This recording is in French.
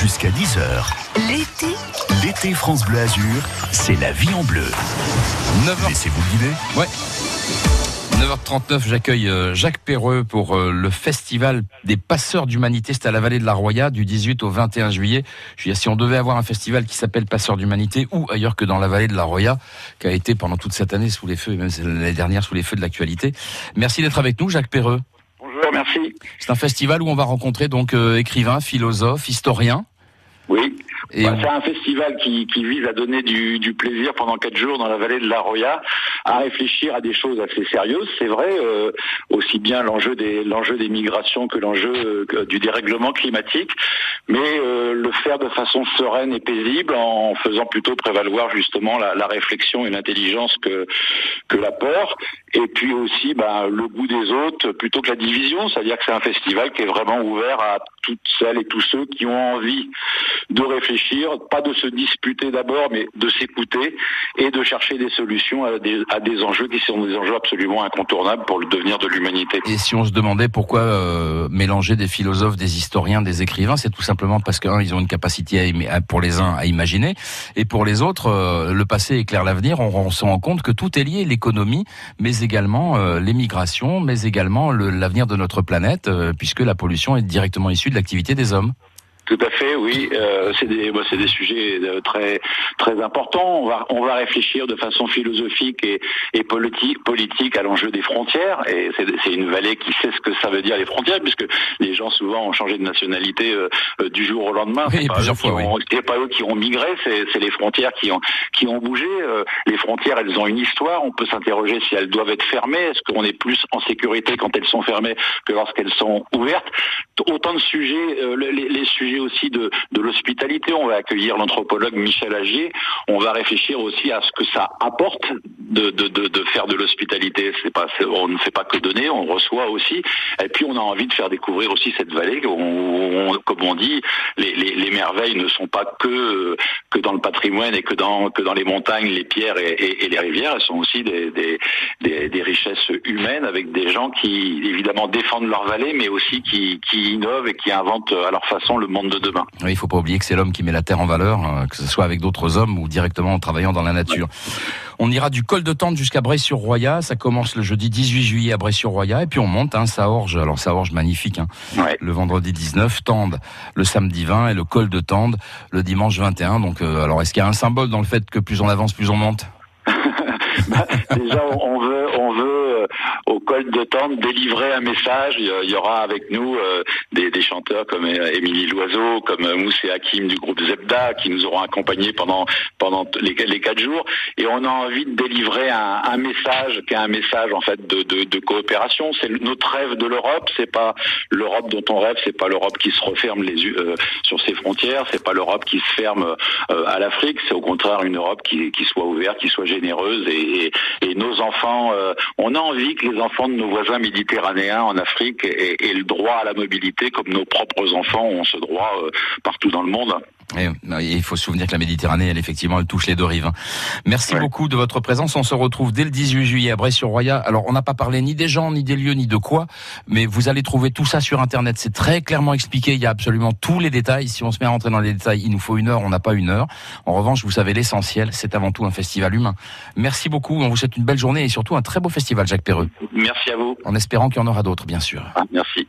jusqu'à 10h. L'été, L'été France Bleu Azur, c'est la vie en bleu. 9h. Laissez-vous guider. Ouais. 9h39, j'accueille euh, Jacques Perreux pour euh, le festival des passeurs d'humanité. C'est à la vallée de la Roya du 18 au 21 juillet. Je veux dire, si on devait avoir un festival qui s'appelle Passeurs d'humanité ou ailleurs que dans la vallée de la Roya, qui a été pendant toute cette année sous les feux, et même l'année dernière sous les feux de l'actualité. Merci d'être avec nous, Jacques Perreux. Bonjour, merci. C'est un festival où on va rencontrer donc euh, écrivains, philosophes, historiens. Oui. Bah, C'est un festival qui, qui vise à donner du, du plaisir pendant quatre jours dans la vallée de la Roya, à réfléchir à des choses assez sérieuses. C'est vrai, euh, aussi bien l'enjeu des l'enjeu des migrations que l'enjeu euh, du dérèglement climatique, mais euh, le faire de façon sereine et paisible en faisant plutôt prévaloir justement la, la réflexion et l'intelligence que que la peur. Et puis aussi bah, le goût des autres plutôt que la division, c'est-à-dire que c'est un festival qui est vraiment ouvert à toutes celles et tous ceux qui ont envie de réfléchir, pas de se disputer d'abord, mais de s'écouter et de chercher des solutions à des, enjeux qui sont des enjeux absolument incontournables pour le devenir de l'humanité. Et si on se demandait pourquoi euh, mélanger des philosophes, des historiens, des écrivains, c'est tout simplement parce qu'un, ils ont une capacité à, pour les uns à imaginer, et pour les autres, euh, le passé éclaire l'avenir. On, on se rend compte que tout est lié, l'économie, mais également euh, les migrations, mais également le- l'avenir de notre planète, euh, puisque la pollution est directement issue de l'activité des hommes. Tout à fait, oui. Euh, c'est des, bah, des sujets euh, très très importants. On va on va réfléchir de façon philosophique et, et politique politique à l'enjeu des frontières. Et c'est une vallée qui sait ce que ça veut dire les frontières, puisque les gens souvent ont changé de nationalité euh, euh, du jour au lendemain. Oui, pas plusieurs fois, ont- pas eux qui ont migré, c'est c'est les frontières qui ont qui ont bougé. Les frontières, elles ont une histoire. On peut s'interroger si elles doivent être fermées. Est-ce qu'on est plus en sécurité quand elles sont fermées que lorsqu'elles sont ouvertes? Autant de sujets, les, les sujets aussi de, l'hospitalité. On va accueillir l'anthropologue Michel Agier. On va réfléchir aussi à ce que ça apporte de, faire de l'hospitalité. On ne fait pas que donner, on reçoit aussi. Et puis on a envie de faire découvrir aussi cette vallée. on- on- comme on dit, les, les, les merveilles ne sont pas que dans le patrimoine et que dans les montagnes, les pierres et, les rivières. Elles sont aussi des richesses humaines avec des gens qui évidemment défendent leur vallée, mais aussi qui, qui innovent et qui inventent à leur façon le monde de demain. Oui, il faut pas oublier que c'est l'homme qui met la terre en valeur, euh, que ce soit avec d'autres hommes ou directement en travaillant dans la nature. On ira du col de Tente jusqu'à Bray-sur-Roya. Ça commence le jeudi 18 juillet à Bray-sur-Roya. Et puis on monte, hein, Saorge. Alors Saorge, magnifique. Hein. Ouais. Le vendredi 19, Tende le samedi 20 et le col de Tende le dimanche 21. Donc, euh, alors est-ce qu'il y a un symbole dans le fait que plus on avance, plus on monte? Bah, déjà, on veut, on veut au col de Tente délivrer un message. Il y aura avec nous euh, des, chanteurs comme euh, Émilie Loiseau, comme euh, Mousse et Hakim du groupe Zebda, qui nous auront accompagnés pendant pendant les, quatre jours. Et on a envie de délivrer un, message qui est un message en fait de, coopération. C'est notre rêve de l'Europe. C'est pas l'Europe dont on rêve. C'est pas l'Europe qui se referme les euh, sur ses frontières. C'est pas l'Europe qui se ferme euh, à l'Afrique. C'est au contraire une Europe qui, soit ouverte, qui soit généreuse. Et, nos enfants, euh, on a envie que les enfants de nos voisins méditerranéens en Afrique aient, le droit à la mobilité comme nos propres enfants ont ce droit euh, partout dans le monde. Et, et il faut se souvenir que la Méditerranée, elle, effectivement, elle touche les deux rives. hein. Merci Ouais. beaucoup de votre présence. On se retrouve dès le 18 juillet à Bray-sur-Roya. Alors, on n'a pas parlé ni des gens, ni des lieux, ni de quoi, mais vous allez trouver tout ça sur Internet. C'est très clairement expliqué. Il y a absolument tous les détails. Si on se met à rentrer dans les détails, il nous faut une heure. On n'a pas une heure. En revanche, vous savez l'essentiel. C'est avant tout un festival humain. Merci beaucoup. On vous souhaite une belle journée et surtout un très beau festival, Jacques Perreux. Merci à vous. En espérant qu'il y en aura d'autres, bien sûr. Ah, merci.